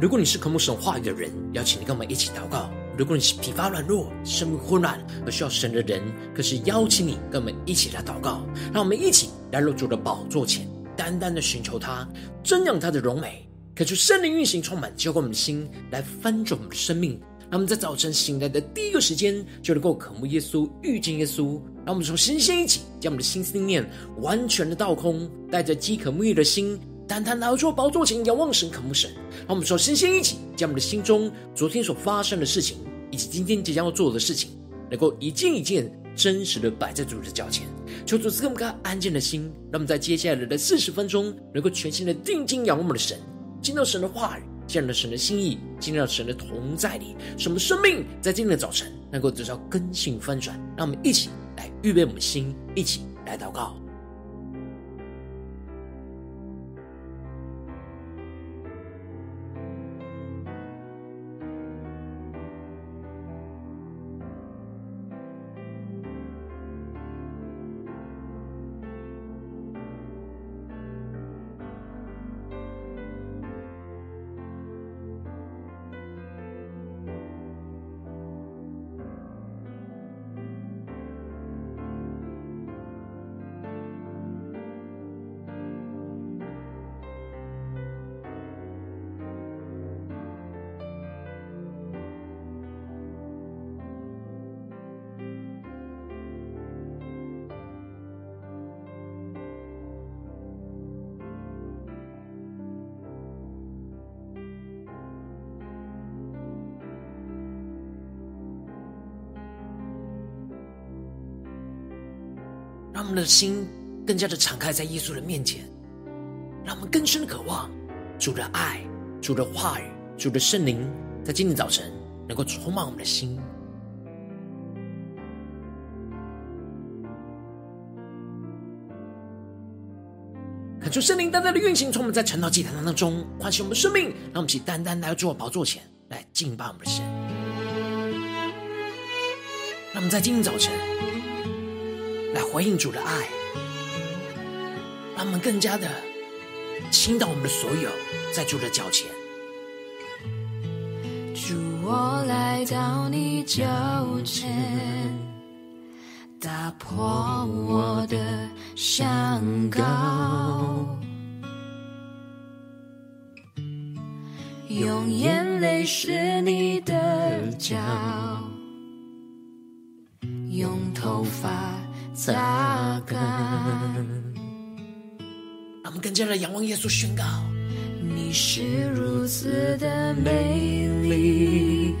如果你是渴慕神话语的人，邀请你跟我们一起祷告；如果你是疲乏软弱、生命混乱而需要神的人，可是邀请你跟我们一起来祷告。让我们一起来入主的宝座前，单单的寻求他，瞻仰他的荣美，渴求圣灵运行充满，浇灌我们的心，来翻转我们的生命。让我们在早晨醒来的第一个时间，就能够渴慕耶稣、遇见耶稣。让我们从先先一起，将我们的心思念完全的倒空，带着饥渴沐浴的心。单单来到宝座前，仰望神，渴慕神。让我们说，先先一起，将我们的心中昨天所发生的事情，以及今天即将要做的事情，能够一件一件真实的摆在主的脚前。求主赐给我们个安静的心，让我们在接下来的四十分钟，能够全心的定睛仰望我们的神，听到神的话语，见到神的心意，进入到神的同在里，使我们生命在今天的早晨能够得到更新翻转。让我们一起来预备我们的心，一起来祷告。们的心更加的敞开在耶稣的面前，让我们更深的渴望主的爱、主的话语、主的圣灵，在今天早晨能够充满我们的心。恳求圣灵单单的运行，从我们在晨祷祭坛当中唤醒我们的生命，让我们一起单单来到主宝座前来敬拜我们的神。让我们在今天早晨。来回应主的爱，让我们更加的倾倒我们的所有，在主的脚前。主，我来到你脚前，打破我的香膏，用眼泪湿你的脚，用头发。擦干，让我们更加的仰望耶稣，宣告：你是如此的美丽，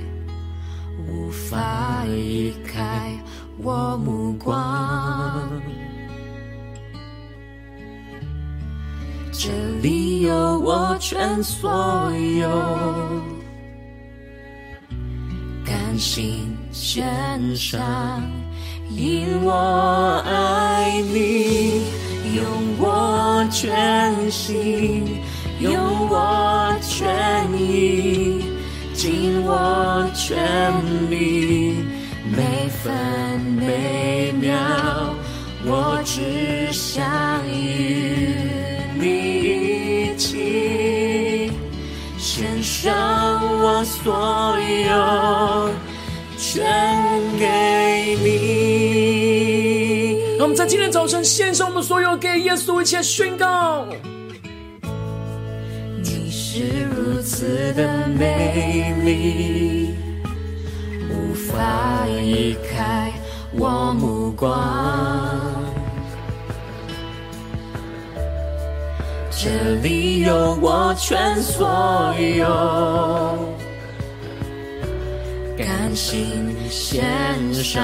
无法移开我目光。这里有我全所有，甘心献上。因我爱你，用我全心，用我全意，尽我全力，每分每秒，我只想与你一起，献上我所有，全给你。让我们在今天早晨献上我们所有，给耶稣一切宣告。你是如此的美丽，无法移开我目光。这里有我全所有，甘心献上。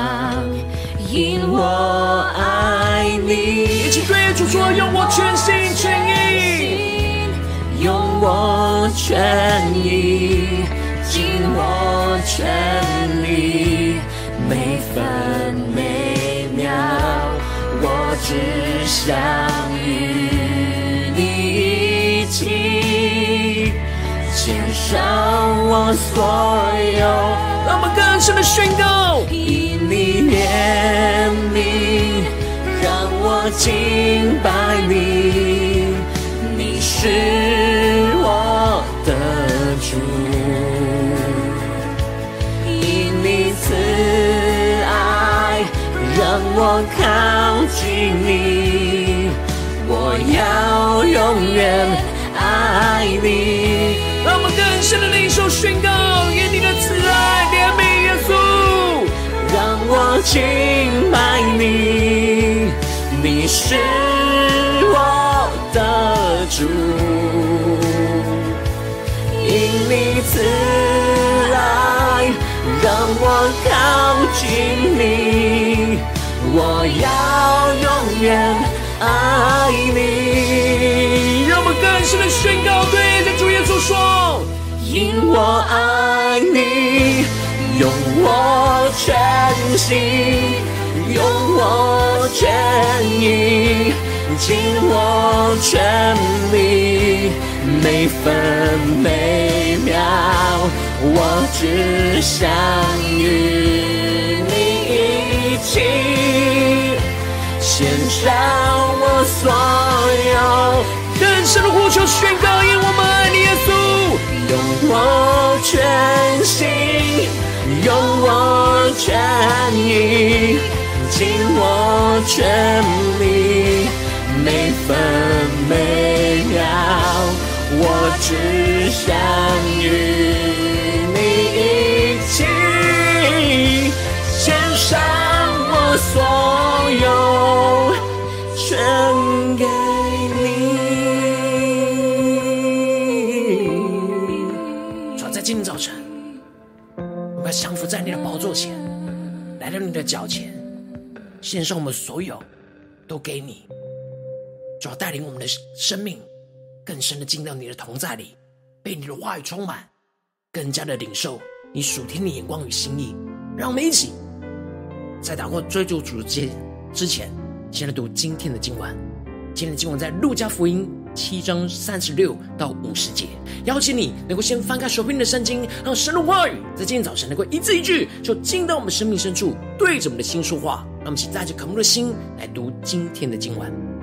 因我爱你，一起对主说：用我全心全意，用我全意，尽我全力，每分每秒，我只想与你一起，让我所有，让我们更深的宣告。因你怜悯，让我敬拜你，你是我的主。因你慈爱，让我靠近你，我要永远。爱你。让我们更深的领受宣告，愿你的慈爱怜悯耶稣，让我敬拜你，你是我的主，因你慈爱，让我靠近你，我要永远爱你。让我们更深的宣告，对着主耶稣说：因我爱你，用我全心，用我全意，尽我全力，每分每秒，我只想与你一起，献上我所有。更深的呼求宣告，因我们爱你，耶稣，用我全心，用我全意，尽我全力，每分每秒，我只想与前，来到你的脚前，献上我们所有，都给你。主要带领我们的生命更深的进到你的同在里，被你的话语充满，更加的领受你属天的眼光与心意。让我们一起在祷告追逐主之之前，先来读今天的经文。今天的经文在路加福音。七章三十六到五十节，邀请你能够先翻开手边的圣经，让神的话语在今天早晨能够一字一句，就进到我们生命深处，对着我们的心说话。让我们请带着渴慕的心来读今天的经文。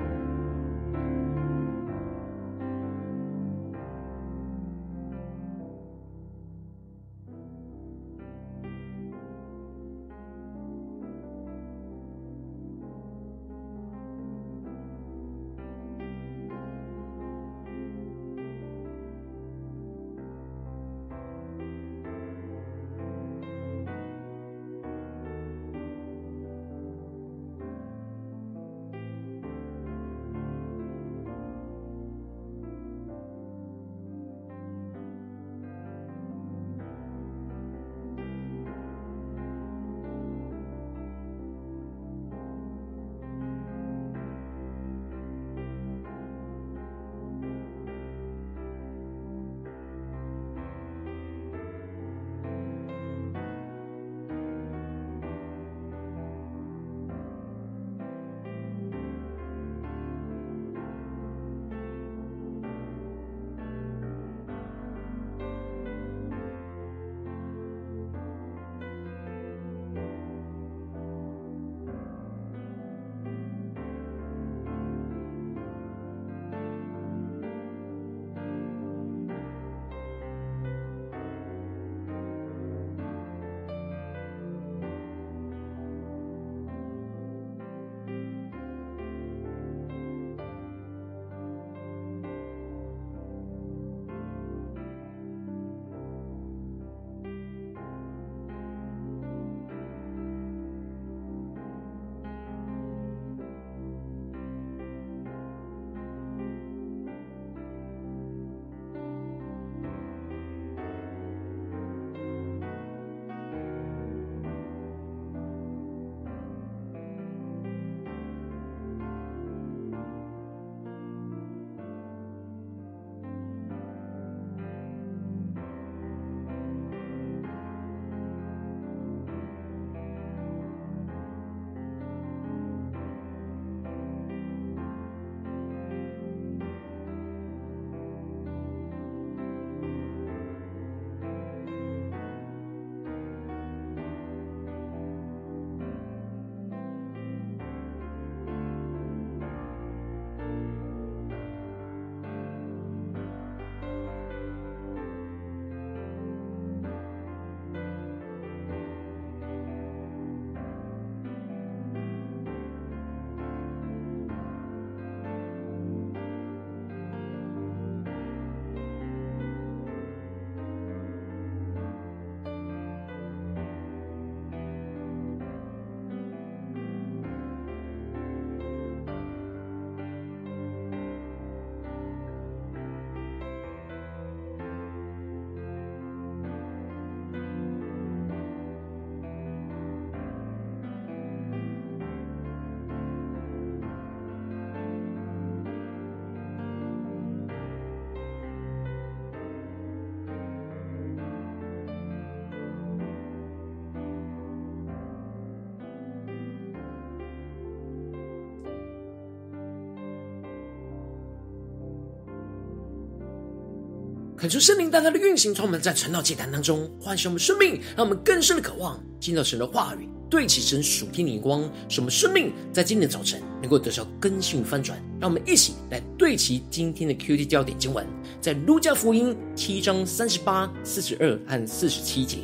恳求圣灵大大的运行，从我们在晨祷祭坛当中唤醒我们生命，让我们更深的渴望进到神的话语，对齐神属天的光，使我们生命在今天早晨能够得到更新与翻转。让我们一起来对齐今天的 QT 焦点经文，在路加福音七章三十八、四十二和四十七节，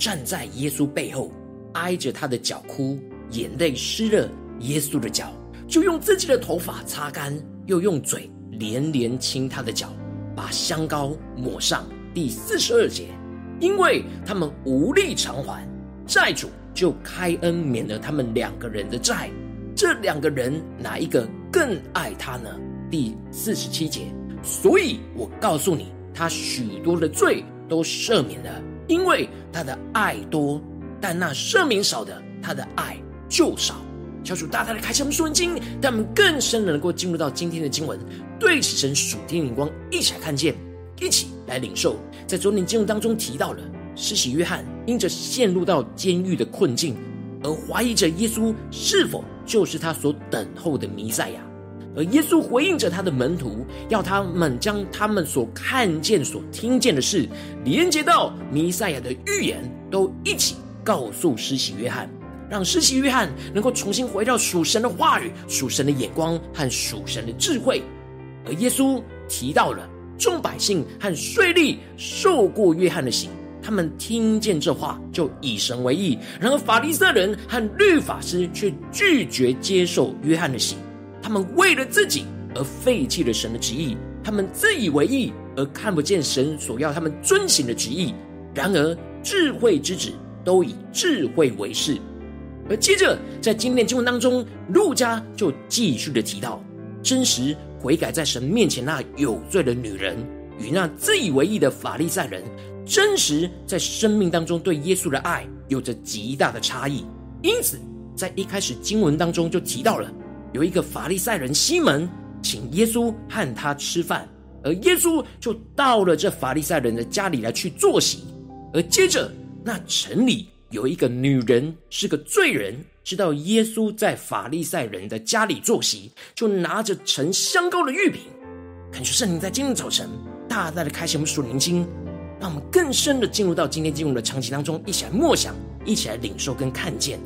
站在耶稣背后，挨着他的脚哭，眼泪湿了耶稣的脚，就用自己的头发擦干，又用嘴连连亲他的脚。把香膏抹上。第四十二节，因为他们无力偿还，债主就开恩免了他们两个人的债。这两个人哪一个更爱他呢？第四十七节，所以我告诉你，他许多的罪都赦免了，因为他的爱多；但那赦免少的，他的爱就少。求主大大的开启我们属灵经，让我们更深的能够进入到今天的经文，对齐神属天的灵光，一起来看见，一起来领受。在昨天经文当中提到了，施洗约翰因着陷入到监狱的困境，而怀疑着耶稣是否就是他所等候的弥赛亚。而耶稣回应着他的门徒，要他们将他们所看见、所听见的事，连接到弥赛亚的预言，都一起告诉施洗约翰。让施洗约翰能够重新回到属神的话语、属神的眼光和属神的智慧，而耶稣提到了众百姓和税吏受过约翰的洗，他们听见这话就以神为义；然而法利赛人和律法师却拒绝接受约翰的洗，他们为了自己而废弃了神的旨意，他们自以为义而看不见神所要他们遵行的旨意。然而智慧之子都以智慧为事。而接着，在今天的经文当中，路加就继续的提到，真实悔改在神面前那有罪的女人，与那自以为义的法利赛人，真实在生命当中对耶稣的爱有着极大的差异。因此，在一开始经文当中就提到了，有一个法利赛人西门请耶稣和他吃饭，而耶稣就到了这法利赛人的家里来去坐席。而接着，那城里。有一个女人是个罪人，知道耶稣在法利赛人的家里坐席，就拿着盛香膏的玉瓶，恳求圣灵在今天早晨大大的开启我们属灵心，让我们更深的进入到今天经文的场景当中，一起来默想，一起来领受跟看见。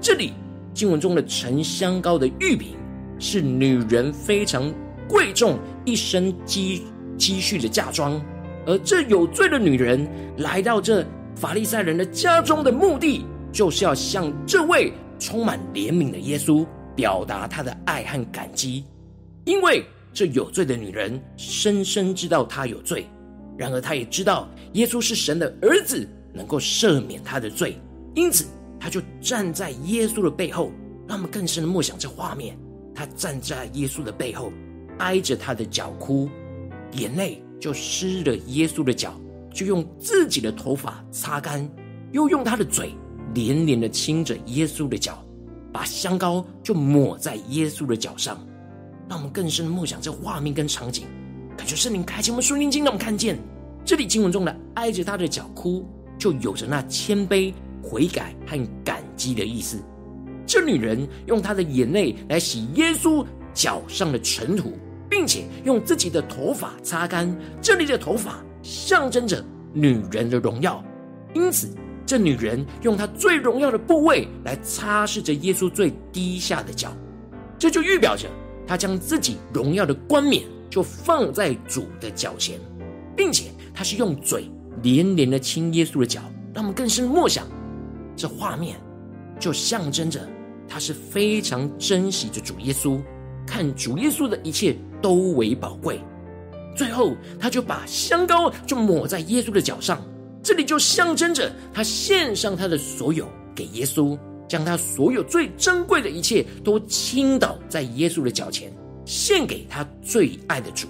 这里经文中的盛香膏的玉瓶，是女人非常贵重一生积积蓄的嫁妆，而这有罪的女人来到这。法利赛人的家中的目的，就是要向这位充满怜悯的耶稣表达他的爱和感激，因为这有罪的女人深深知道她有罪，然而她也知道耶稣是神的儿子，能够赦免她的罪，因此她就站在耶稣的背后，让我们更深的默想这画面。她站在耶稣的背后，挨着他的脚哭，眼泪就湿了耶稣的脚。就用自己的头发擦干，又用他的嘴连连的亲着耶稣的脚，把香膏就抹在耶稣的脚上，让我们更深的默想这画面跟场景，感觉圣灵开启我们属灵经，让我们看见这里经文中的挨着他的脚哭，就有着那谦卑、悔改和感激的意思。这女人用她的眼泪来洗耶稣脚上。的尘土，并且用自己的头发擦干，这里的头发。象征着女人的荣耀，因此这女人用她最荣耀的部位来擦拭着耶稣最低下的脚，这就预表着她将自己荣耀的冠冕就放在主的脚前，并且她是用嘴连连的亲耶稣的脚，让我们更深默想这画面，就象征着她是非常珍惜着主耶稣，看主耶稣的一切都为宝贵。最后，他就把香膏就抹在耶稣的脚上，这里就象征着他献上他的所有给耶稣，将他所有最珍贵的一切都倾倒在耶稣的脚前，献给他最爱的主。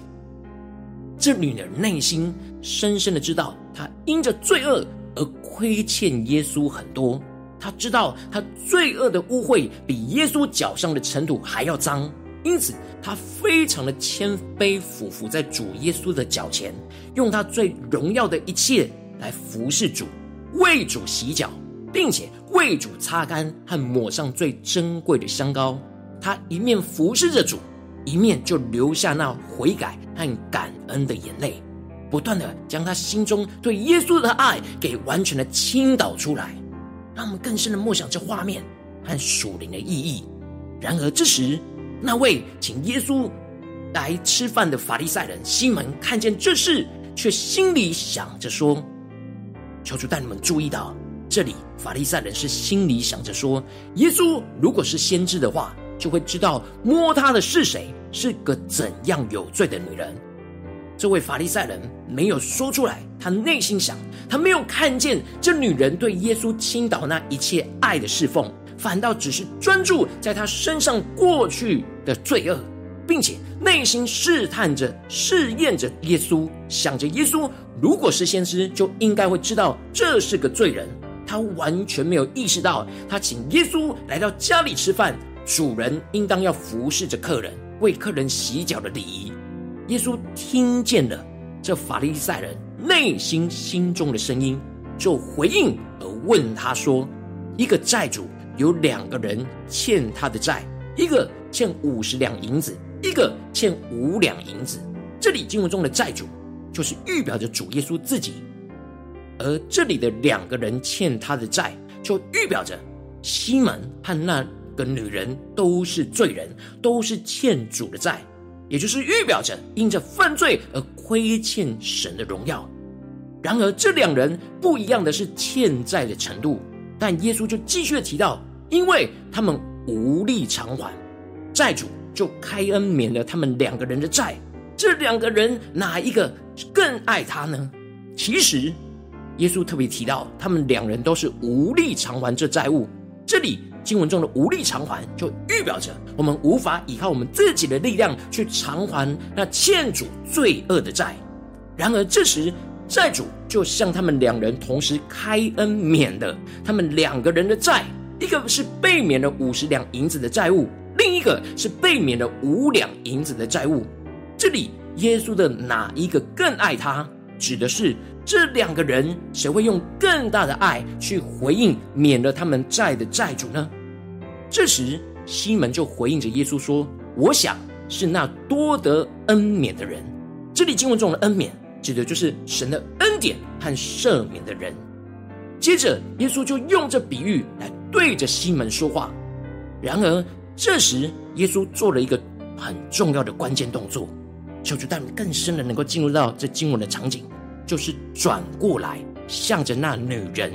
这女人内心深深的知道，她因着罪恶而亏欠耶稣很多，她知道她罪恶的污秽比耶稣脚上的尘土还要脏。因此，他非常的谦卑，俯伏在主耶稣的脚前，用他最荣耀的一切来服侍主，为主洗脚，并且为主擦干和抹上最珍贵的香膏。他一面服侍着主，一面就流下那悔改和感恩的眼泪。不断的将他心中对耶稣的爱给完全的倾倒出来，让我们更深的默想这画面和属灵的意义。然而这时，那位请耶稣来吃饭的法利赛人西门看见这事，却心里想着说：“求主带你们注意到，这里法利赛人是心里想着说，耶稣如果是先知的话，就会知道摸他的是谁，是个怎样有罪的女人。”这位法利赛人没有说出来，他内心想，他没有看见这女人对耶稣倾倒那一切爱的侍奉，反倒只是专注在他身上过去的罪恶，并且内心试探着、试验着耶稣，想着耶稣如果是先知，就应该会知道这是个罪人。他完全没有意识到，他请耶稣来到家里吃饭，主人应当要服侍着客人，为客人洗脚的礼仪。耶稣听见了这法利赛人内心心中的声音，就回应而问他说：“一个债主有两个人欠他的债，一个欠五十两银子，一个欠五两银子。这里经文中的债主，就是预表着主耶稣自己；而这里的两个人欠他的债，就预表着西门和那个女人都是罪人，都是欠主的债。”也就是预表着因着犯罪而亏欠神的荣耀。然而，这两人不一样的是欠债的程度。但耶稣就继续的提到，因为他们无力偿还，债主就开恩免了他们两个人的债。这两个人哪一个更爱他呢？其实，耶稣特别提到，他们两人都是无力偿还这债务。这里。经文中的无力偿还，就预表着我们无法依靠我们自己的力量去偿还那欠主罪恶的债。然而这时，债主就向他们两人同时开恩免了他们两个人的债，一个是被免了五十两银子的债务，另一个是被免了五两银子的债务。这里耶稣的哪一个更爱他，指的是这两个人谁会用更大的爱去回应免了他们债的债主呢？这时，西门就回应着耶稣说：“我想是那多得恩免的人。”这里经文中的恩免，指的就是神的恩典和赦免的人。接着，耶稣就用这比喻来对着西门说话。然而，这时耶稣做了一个很重要的关键动作，求主带你更深的能够进入到这经文的场景，就是转过来向着那女人。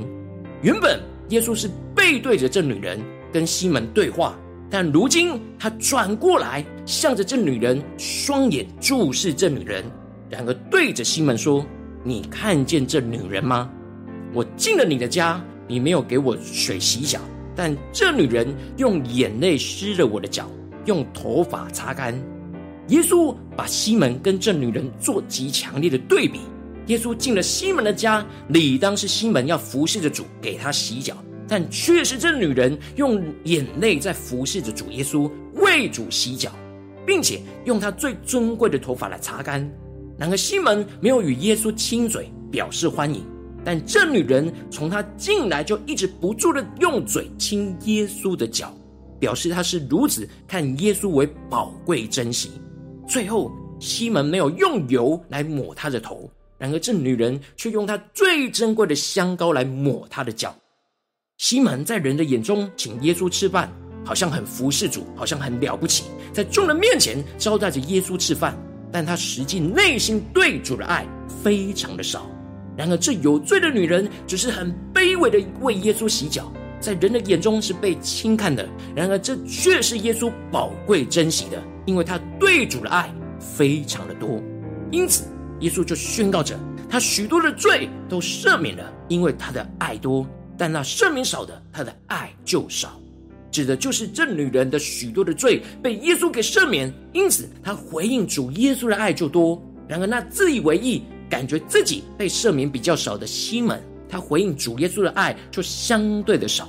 原本耶稣是背对着这女人。跟西门对话，但如今他转过来，向着这女人，双眼注视这女人，然而对着西门说：“你看见这女人吗？我进了你的家，你没有给我水洗脚，但这女人用眼泪湿了我的脚，用头发擦干。”耶稣把西门跟这女人做极强烈的对比。耶稣进了西门的家，理当是西门要服侍着主，给他洗脚。但却是这女人用眼泪在服侍着主耶稣，为主洗脚，并且用她最尊贵的头发来擦干。然而西门没有与耶稣亲嘴表示欢迎，但这女人从她进来就一直不住的用嘴亲耶稣的脚，表示她是如此看耶稣为宝贵珍惜。最后西门没有用油来抹她的头，然而这女人却用她最珍贵的香膏来抹她的脚。西门在人的眼中请耶稣吃饭，好像很服侍主，好像很了不起，在众人面前招待着耶稣吃饭。但他实际内心对主的爱非常的少。然而这有罪的女人只是很卑微的为耶稣洗脚，在人的眼中是被轻看的。然而这却是耶稣宝贵珍惜的，因为他对主的爱非常的多。因此耶稣就宣告着，他许多的罪都赦免了，因为他的爱多。但那赦免少的，他的爱就少，指的就是这女人的许多的罪被耶稣给赦免，因此他回应主耶稣的爱就多。然而那自以为意、感觉自己被赦免比较少的西门，他回应主耶稣的爱就相对的少。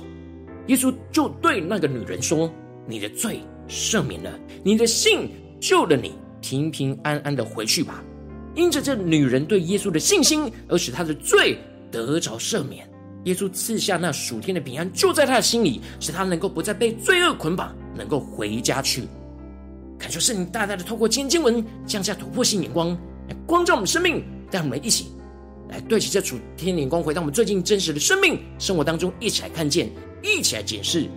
耶稣就对那个女人说：“你的罪赦免了，你的信救了你，平平安安的回去吧。”因着这女人对耶稣的信心，而使她的罪得着赦免。耶稣赐下那属天的平安，就在他的心里，使他能够不再被罪恶捆绑，能够回家去。感受圣灵大大的透过今天经文降下突破性眼光，来光照我们生命，让我们一起来对齐这主天灵光，回到我们最近真实的生命生活当中，一起来看见，一起来检视。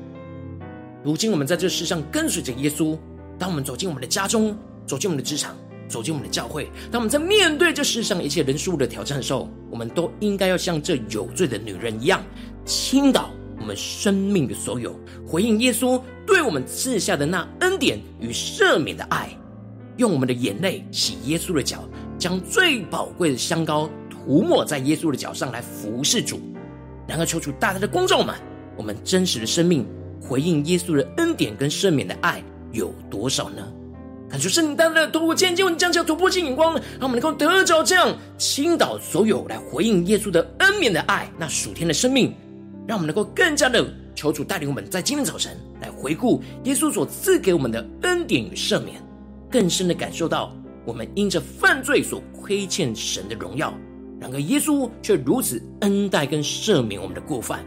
如今我们在这世上跟随着耶稣，当我们走进我们的家中，走进我们的职场，走进我们的教会，当我们在面对这世上一切人事物的挑战的时候，我们都应该要像这有罪的女人一样，倾倒我们生命的所有，回应耶稣对我们赐下的那恩典与赦免的爱，用我们的眼泪洗耶稣的脚，将最宝贵的香膏涂抹在耶稣的脚上来服侍主。然而，求主大大的光照我们，我们真实的生命回应耶稣的恩典跟赦免的爱有多少呢？感谢圣灵大大的透过今天经文降下突破性眼光，让我们能够得着这样倾倒所有来回应耶稣的恩免的爱，那属天的生命，让我们能够更加的求主带领我们在今天早晨来回顾耶稣所赐给我们的恩典与赦免，更深的感受到我们因着犯罪所亏欠神的荣耀，然而耶稣却如此恩待跟赦免我们的过犯，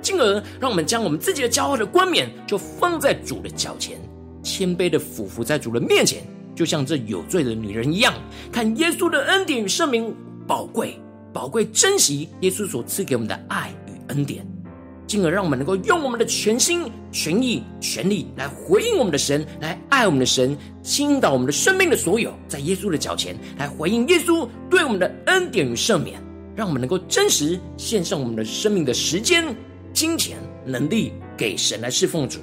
进而让我们将我们自己的骄傲的冠冕就放在主的脚前。谦卑的俯伏在主的面前，就像这有罪的女人一样，看耶稣的恩典与圣名宝贵，宝贵珍惜耶稣所赐给我们的爱与恩典，进而让我们能够用我们的全心全意全力来回应我们的神，来爱我们的神，倾倒我们的生命的所有，在耶稣的脚前来回应耶稣对我们的恩典与赦免，让我们能够真实献上我们的生命的时间、金钱、能力给神来侍奉主。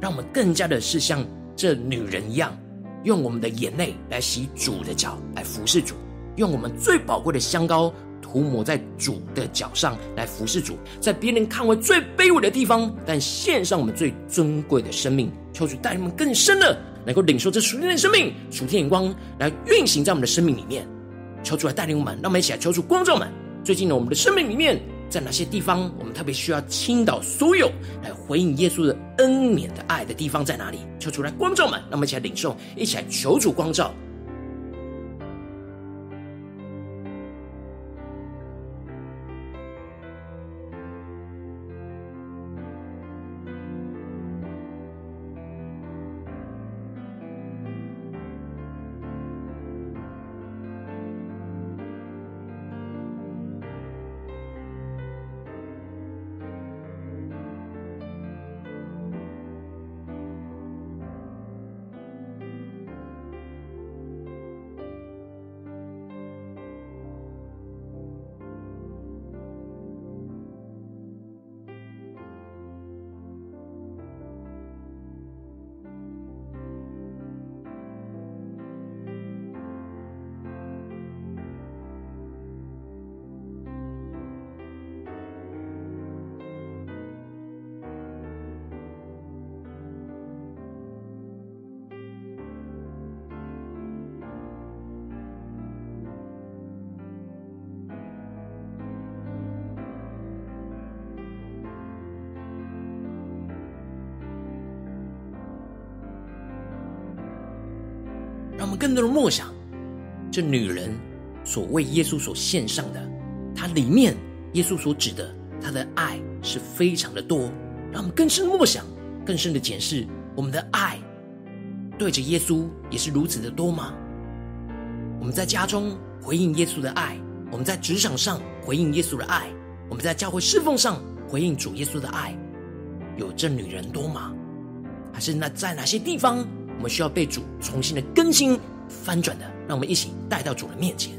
让我们更加的是像这女人一样，用我们的眼泪来洗主的脚，来服侍主；用我们最宝贵的香膏涂抹在主的脚上，来服侍主。在别人看为最卑微的地方，但献上我们最尊贵的生命，求主带领我们更深的能够领受这属天的生命、属天眼光，来运行在我们的生命里面。求主来带领我们，让我们一起来求主光照们。最近呢，我们的生命里面。在哪些地方，我们特别需要倾倒所有来回应耶稣的恩免的爱的地方在哪里？求主来光照们，让我们一起来领受，一起来求主光照。更多的默想，这女人所为耶稣所献上的，她里面耶稣所指的她的爱是非常的多。让我们更深的默想，更深的检视我们的爱，对着耶稣也是如此的多吗？我们在家中回应耶稣的爱，我们在职场上回应耶稣的爱，我们在教会侍奉上回应主耶稣的爱，有这女人多吗？还是那在哪些地方？我们需要被主重新的更新、翻转的，让我们一起带到主的面前。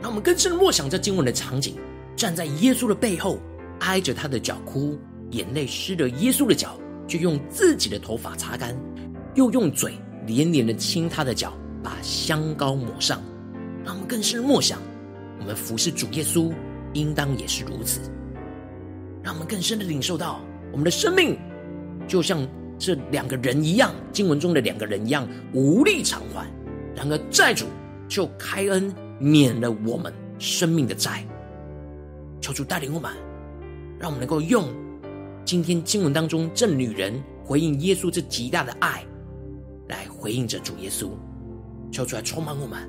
让我们更深的默想这经文的场景，站在耶稣的背后，挨着他的脚哭，眼泪湿了耶稣的脚，就用自己的头发擦干，又用嘴。连连的亲他的脚，把香膏抹上，让我们更深默想，我们服侍主耶稣，应当也是如此。让我们更深的领受到，我们的生命就像这两个人一样，经文中的两个人一样，无力偿还。然而债主就开恩免了我们生命的债。求主带领我们，让我们能够用今天经文当中这女人回应耶稣这极大的爱。来回应着主耶稣，求出来充满我们。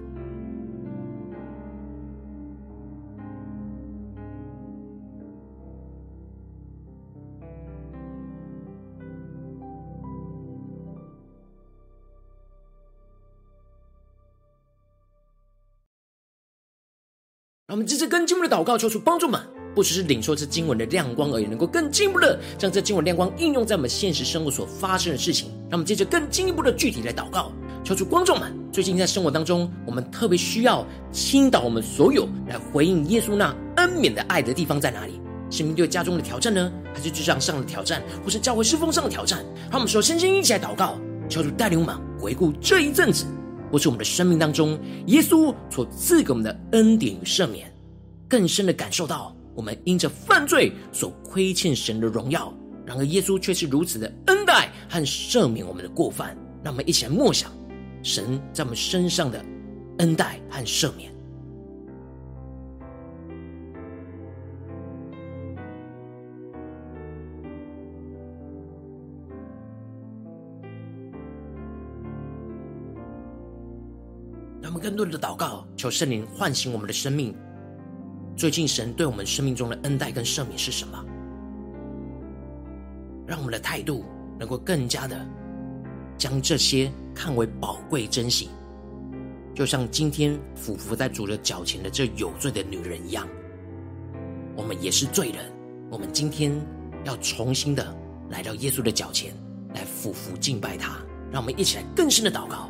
我们这次更进步的祷告，求主帮助们，不只是领受这经文的亮光而已，能够更进一步的将这经文亮光应用在我们现实生活所发生的事情。让我们接着更进一步的具体来祷告，求主观众们，最近在生活当中，我们特别需要倾倒我们所有来回应耶稣那恩典的爱的地方在哪里？是面对家中的挑战呢，还是职场上的挑战，或是教会侍奉上的挑战？让我们首先先一起来祷告，求主带领我们回顾这一阵子。或是我们的生命当中，耶稣所赐给我们的恩典与赦免，更深的感受到我们因着犯罪所亏欠神的荣耀。然而，耶稣却是如此的恩待和赦免我们的过犯。让我们一起来默想神在我们身上的恩待和赦免。让我们更多的祷告，求圣灵唤醒我们的生命。最近神对我们生命中的恩待跟赦免是什么？让我们的态度能够更加的将这些看为宝贵珍惜，就像今天俯伏在主的脚前的这有罪的女人一样。我们也是罪人，我们今天要重新的来到耶稣的脚前来俯伏敬拜他。让我们一起来更深的祷告。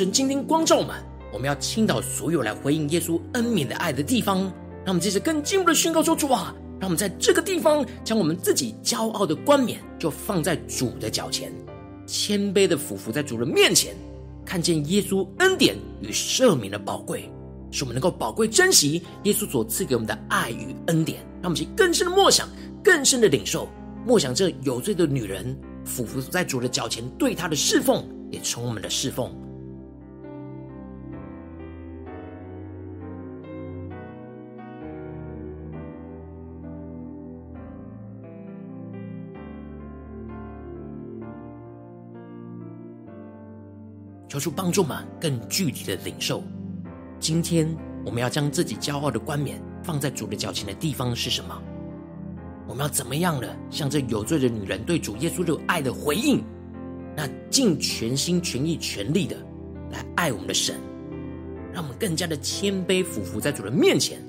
神今天光照我们，我们要倾倒所有来回应耶稣恩典的爱的地方。让我们接着更进一步的宣告说：“主啊，让我们在这个地方将我们自己骄傲的冠冕就放在主的脚前，谦卑的俯伏在主的面前，看见耶稣恩典与赦免的宝贵，使我们能够宝贵珍惜耶稣所赐给我们的爱与恩典。让我们去更深的默想，更深的领受，默想这有罪的女人俯伏在主的脚前，对他的侍奉也从我们的侍奉。”求主帮助们更具体的领受，今天我们要将自己骄傲的冠冕放在主的脚前的地方是什么？我们要怎么样的像这有罪的女人对主耶稣的爱的回应？那尽全心全意全力的来爱我们的神，让我们更加的谦卑俯伏在主的面前，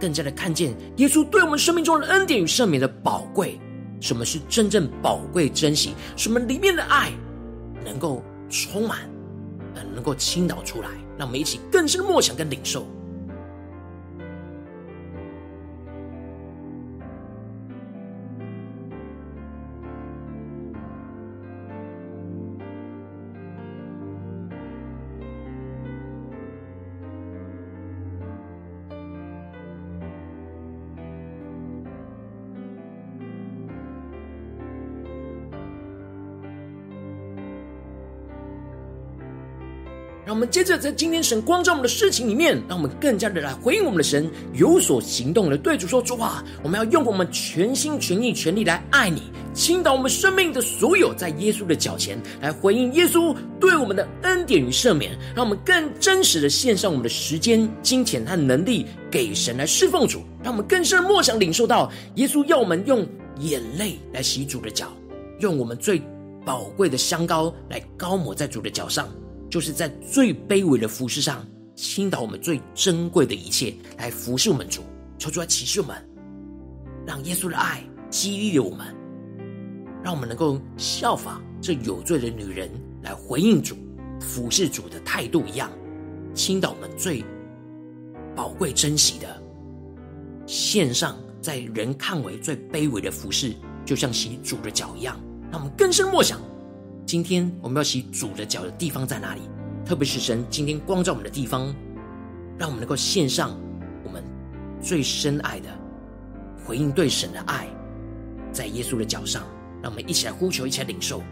更加的看见耶稣对我们生命中的恩典与赦免的宝贵。什么是真正宝贵珍惜？什么里面的爱能够充满？能够倾倒出来，让我们一起更深的默想跟领受。接着在今天神光照我们的事情里面，让我们更加的来回应我们的神，有所行动的对主说：主啊，我们要用我们全心全意全力来爱你，倾倒我们生命的所有，在耶稣的脚前来回应耶稣对我们的恩典与赦免，让我们更真实的献上我们的时间、金钱和能力给神来侍奉主，让我们更深的默想领受到耶稣要我们用眼泪来洗主的脚，用我们最宝贵的香膏来膏抹在主的脚上。就是在最卑微的服饰上倾倒我们最珍贵的一切来服侍我们主，求主来启示我们，让耶稣的爱激励了我们，让我们能够效法这有罪的女人来回应主、服侍主的态度一样，倾倒我们最宝贵珍惜的献上，在人看为最卑微的服饰，就像洗主的脚一样，让我们更深默想。今天我们要洗主的脚的地方在哪里？特别是神今天光照我们的地方，让我们能够献上我们最深爱的回应，对神的爱，在耶稣的脚上。让我们一起来呼求，一起来领受。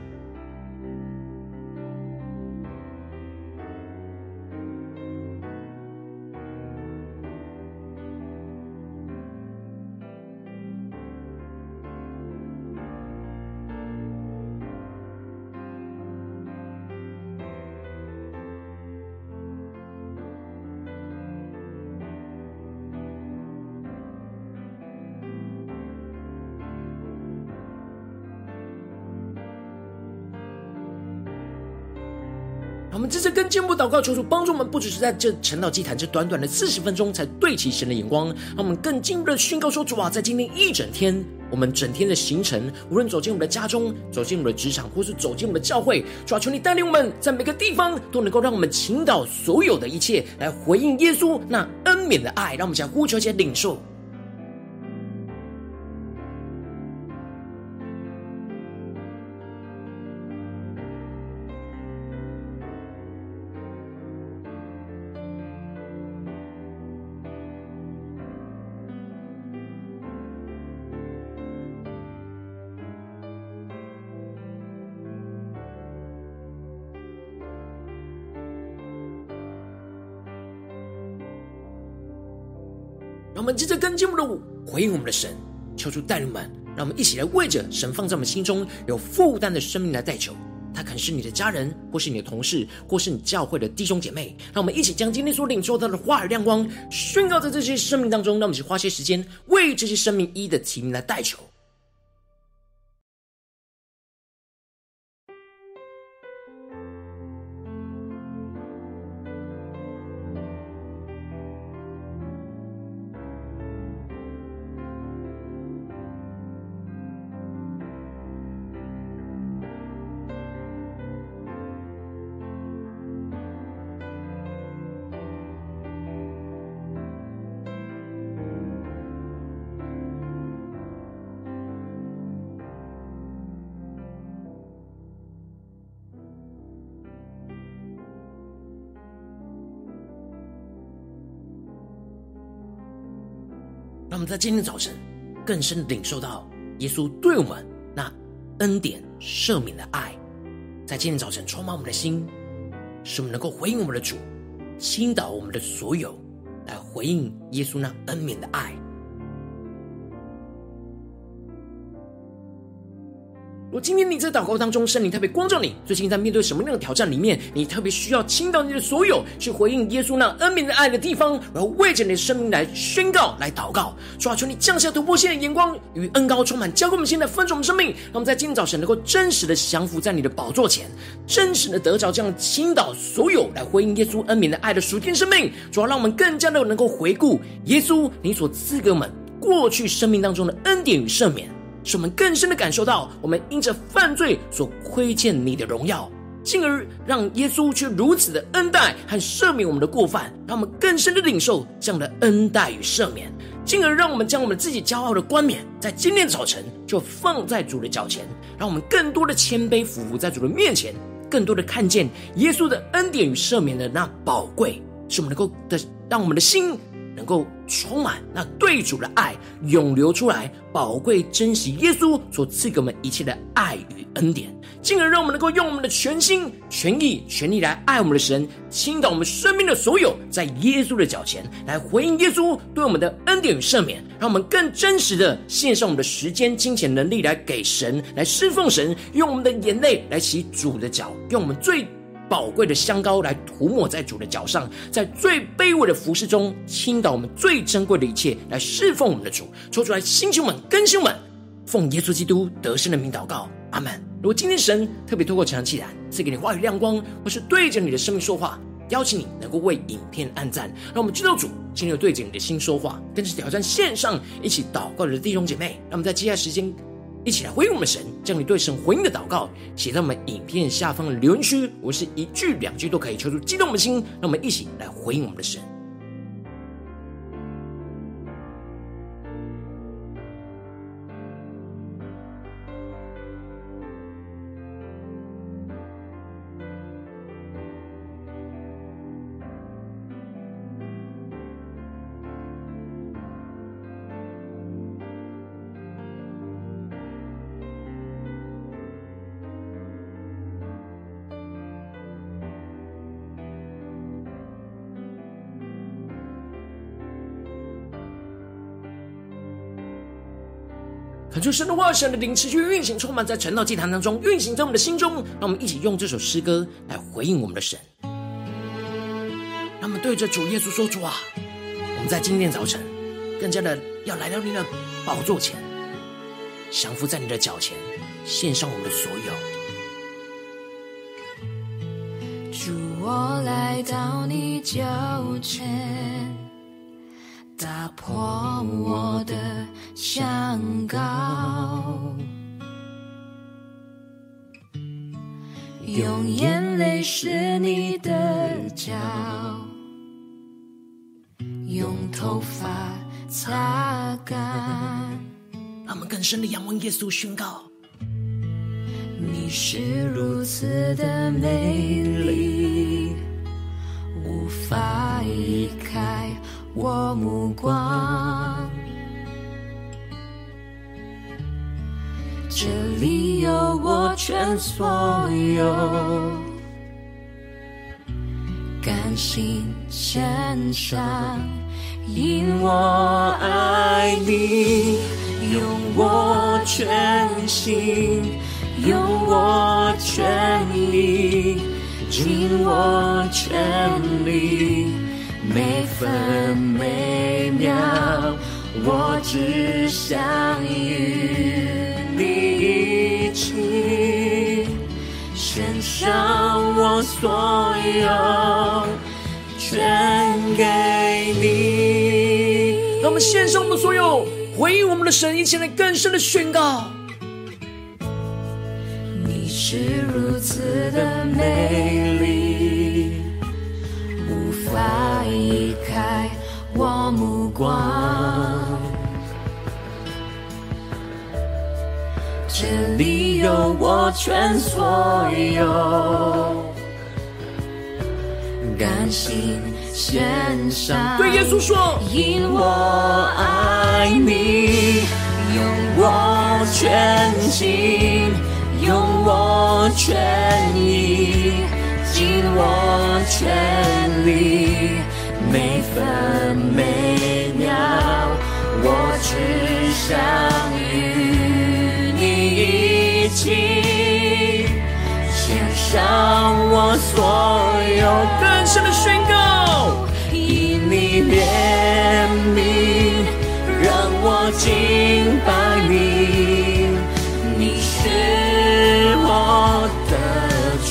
祷告，求主帮助我们，不只是在这晨祷祭坛这短短的四十分钟，才对齐神的眼光，让我们更进一步的宣告说：主啊，在今天一整天，我们整天的行程，无论走进我们的家中，走进我们的职场，或是走进我们的教会，主啊，求你带领我们，在每个地方都能够让我们倾倒所有的一切，来回应耶稣那恩典的爱，让我们向呼求且领受。们接着跟进我们的回应我们的神，求主带领们，让我们一起来为着神放在我们心中有负担的生命来代求。他可能是你的家人，或是你的同事，或是你教会的弟兄姐妹。让我们一起将今天所领受到的话语亮光宣告在这些生命当中。让我们去花些时间为这些生命一一的提名来代求。让我们在今天早晨更深的领受到耶稣对我们那恩典赦免的爱，在今天早晨充满我们的心，使我们能够回应我们的主，倾倒我们的所有，来回应耶稣那恩典的爱。我今天你在祷告当中，圣灵特别光照你，最近在面对什么样的挑战里面，你特别需要倾倒你的所有，去回应耶稣那恩免的爱的地方，然后为着你的生命来宣告、来祷告，主啊，求你降下突破性的眼光与恩膏充满，交给我们现在分盛我们生命，让我们在今早晨能够真实的降服在你的宝座前，真实的得着这样倾倒所有来回应耶稣恩免的爱的属天生命，主要让我们更加的能够回顾耶稣你所赐给我们过去生命当中的恩典与赦免。使我们更深的感受到，我们因着犯罪所亏欠你的荣耀，进而让耶稣却如此的恩待和赦免我们的过犯，让我们更深的领受这样的恩待与赦免，进而让我们将我们自己骄傲的冠冕，在今天早晨就放在主的脚前，让我们更多的谦卑俯伏在主的面前，更多的看见耶稣的恩典与赦免的那宝贵，使我们能够的让我们的心。能够充满那对主的爱，涌流出来，宝贵珍惜耶稣所赐给我们一切的爱与恩典，进而让我们能够用我们的全心全意全力来爱我们的神，倾倒我们生命的所有，在耶稣的脚前来回应耶稣对我们的恩典与赦免，让我们更真实的献上我们的时间、金钱、能力来给神，来侍奉神，用我们的眼泪来洗主的脚，用我们最。宝贵的香膏来涂抹在主的脚上，在最卑微的服饰中倾倒我们最珍贵的一切，来侍奉我们的主，抽出来星球们、更新们，奉耶稣基督得胜的名祷告，阿门。如果今天神特别透过这场祭坛赐给你话语亮光，或是对着你的生命说话，邀请你能够为影片按赞，让我们知道主今天对着你的心说话，更是挑战线上一起祷告的弟兄姐妹，让我们在接下来时间。一起来回应我们神，将你对神回应的祷告写在我们影片下方的留言区，我是一句两句都可以求出激动我们的心，让我们一起来回应我们的神。恳求神的话，神的灵持续运行，充满在晨祷祭坛当中，运行在我们的心中。让我们一起用这首诗歌来回应我们的神。让我们对着主耶稣说：“主啊，我们在今天早晨更加的要来到你的宝座前，降服在你的脚前，献上我们的所有。”主，我来到你脚前，打破我的香膏，用眼泪湿你的脚，用头发擦干。让我们更深的仰望耶稣，宣告。你是如此的美丽，无法移开我目光。这里有我全所有，甘心献上，因我爱你，用我全心。用我全力，尽我全力，每分每秒，我只想与你一起，献上我所有，全给你。让我们献上我们所有，回应我们的神，一起来更深的宣告。你是如此的美丽，无法移开我目光。这里有我全所有，甘心献上。对耶稣说，因我爱你，用我全心。用我全意，尽我全力，每分每秒，我只想与你一起，献上我所有，更深的宣告，以你怜悯，让我敬拜你，你是。我的主，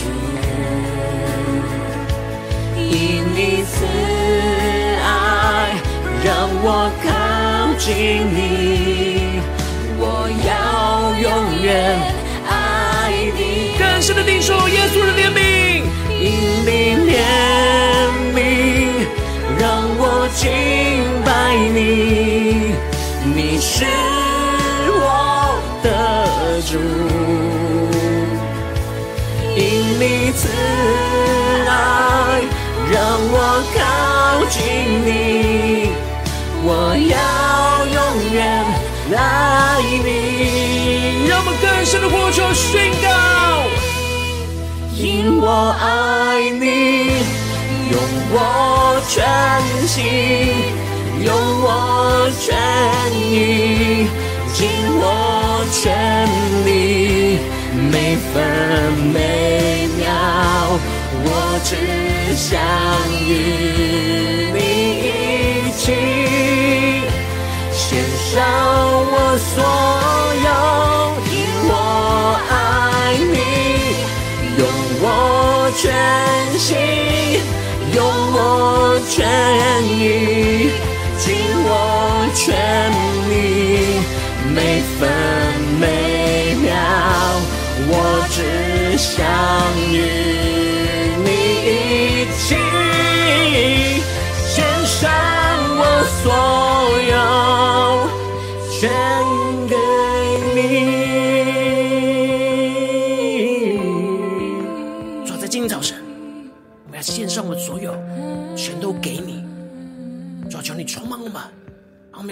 因你慈爱，让我靠近你，我要永远。受耶稣的怜悯，因你怜悯，让我敬拜你，你是我的主。因你慈爱，让我靠近你，我要永远爱你。让我们更深的呼求宣告，因我爱你，用我全心，用我全意，尽我全力，每分每秒。我只想与你一起，献上我所全力，每分每秒，我只想与。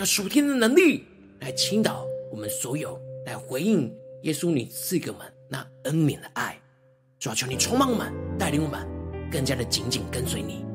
那属天的能力来倾倒我们所有，来回应耶稣你赐给我们那恩典的爱。主，求你充满我们，带领我们更加的紧紧跟随你。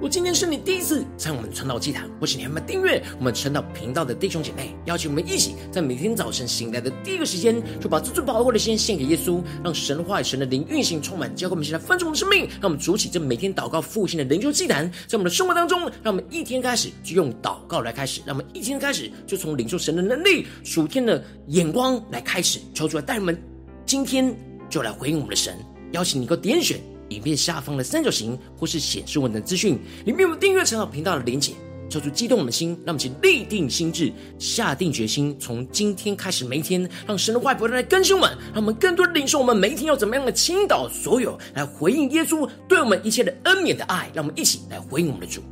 如果今天是你第一次参与我们传道祭坛，或是你还没订阅我们传道频道的弟兄姐妹，邀请我们一起在每天早晨醒来的第一个时间，就把这最宝贵的先献给耶稣，让神话语、神的灵运行充满，教会我们现在分盛我们生命，让我们筑起这每天祷告复兴的灵修祭坛，在我们的生活当中，让我们一天开始就用祷告来开始，让我们一天开始就从领受神的能力、属天的眼光来开始，求主来带我们今天就来回应我们的神，邀请你能够点选。影片下方的三角形，或是显示文的资讯，里面有订阅陈浩频道的连结，抽出激动我们的心，让我们请立定心智，下定决心，从今天开始，每一天，让神的话不断来更新我们，让我们更多的领受我们每一天要怎么样的倾倒所有，来回应耶稣对我们一切的恩典的爱，让我们一起来回应我们的主。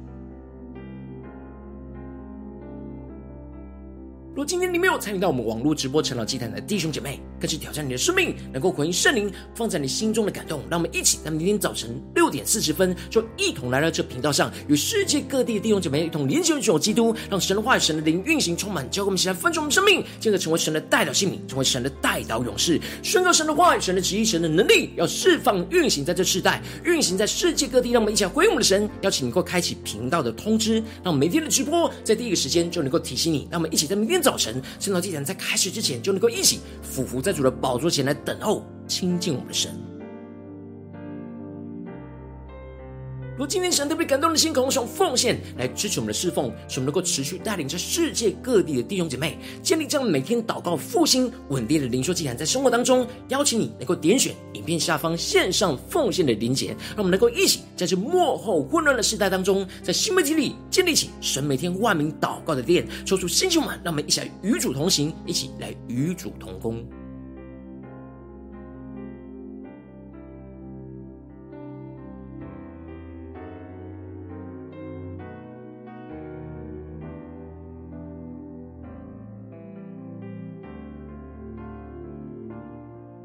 如今天你没有参与到我们网络直播成长祭坛的弟兄姐妹，更是挑战你的生命，能够回应圣灵放在你心中的感动。让我们一起在明天早晨六点四十分，就一同来到这频道上，与世界各地的弟兄姐妹一同联结、主基督，让神的话语、神的灵运行充满，教会我们一起来分盛我们生命，进而成为神的代表性命，成为神的代表勇士，宣告神的话语、神的旨意、神的能力，要释放运行在这世代，运行在世界各地。让我们一起来回应我们的神，邀请你能够开启频道的通知，让每天的直播在第一个时间就能够提醒你。让我们一起在明天早。早晨，圣道祭坛在开始之前，就能够一起俯伏在主的宝座前来等候亲近我们的神。如今天神特别感动的心，渴望奉献来支持我们的侍奉，使我们能够持续带领着世界各地的弟兄姐妹建立这样每天祷告复兴稳定的灵修祭坛，在生活当中邀请你能够点选影片下方线上奉献的连结，让我们能够一起在这幕后混乱的时代当中，在新媒体里建立起神每天万名祷告的殿，抽出星球们，让我们一起来与主同行，一起来与主同工。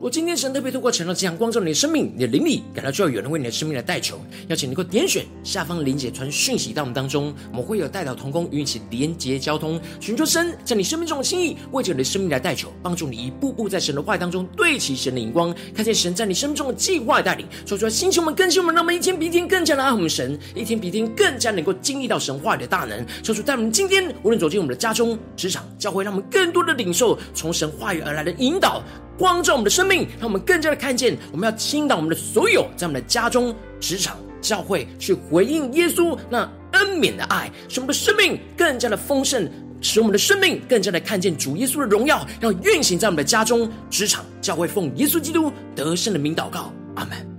我今天神特别透过承诺这样光照你的生命，你的灵里感到就要有人为你的生命来代求，邀请你能够点选下方的连结传讯息到我们当中，我们会有代祷同工与你一起连结交通，寻求神在你生命中的心意，为着你的生命来代求，帮助你一步步在神的话语当中对齐神的荧光，看见神在你生命中的计划带领，说出来星球们更新我们，让我们一天比一天更加的爱我们神，一天比一天更加能够经历到神话语的大能，说出带我们今天无论走进我们的家中、职场、教会，让我们更多的领受从神话语而来的引导。光照我们的生命，让我们更加的看见，我们要倾倒我们的所有，在我们的家中、职场、教会，去回应耶稣那恩典的爱，使我们的生命更加的丰盛，使我们的生命更加的看见主耶稣的荣耀，要运行在我们的家中、职场、教会，奉耶稣基督得胜的名祷告，阿门。